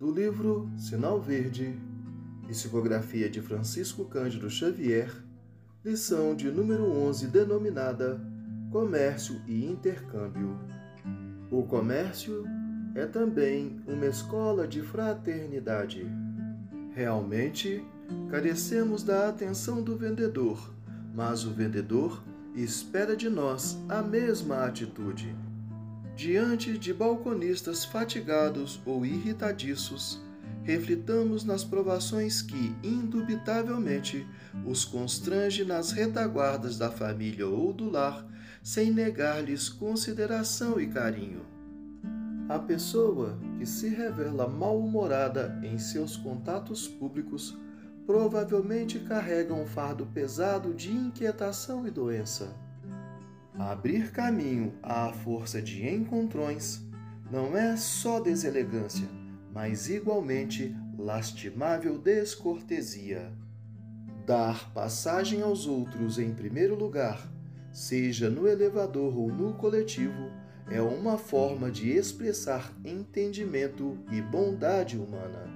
do livro Sinal Verde, psicografia de Francisco Cândido Xavier, lição de número 11 denominada Comércio e Intercâmbio. O comércio é também uma escola de fraternidade. Realmente, carecemos da atenção do vendedor, mas o vendedor espera de nós a mesma atitude. Diante de balconistas fatigados ou irritadiços, reflitamos nas provações que, indubitavelmente, os constrange nas retaguardas da família ou do lar, sem negar-lhes consideração e carinho. A pessoa que se revela mal-humorada em seus contatos públicos provavelmente carrega um fardo pesado de inquietação e doença. Abrir caminho à força de encontrões não é só deselegância, mas igualmente lastimável descortesia. Dar passagem aos outros em primeiro lugar, seja no elevador ou no coletivo, é uma forma de expressar entendimento e bondade humana.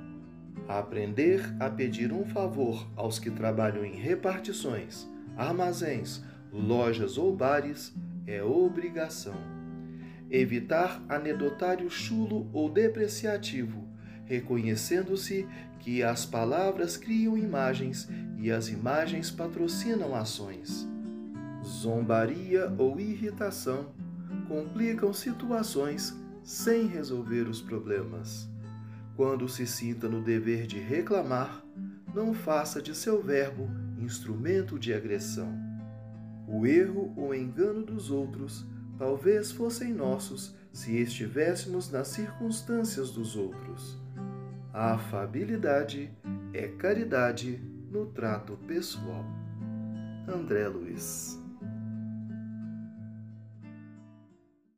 Aprender a pedir um favor aos que trabalham em repartições, armazéns, lojas ou bares é obrigação. Evitar anedotário chulo ou depreciativo, reconhecendo-se que as palavras criam imagens e as imagens patrocinam ações. Zombaria ou irritação complicam situações sem resolver os problemas. Quando se sinta no dever de reclamar, não faça de seu verbo instrumento de agressão. O erro ou engano dos outros talvez fossem nossos se estivéssemos nas circunstâncias dos outros. A afabilidade é caridade no trato pessoal. André Luiz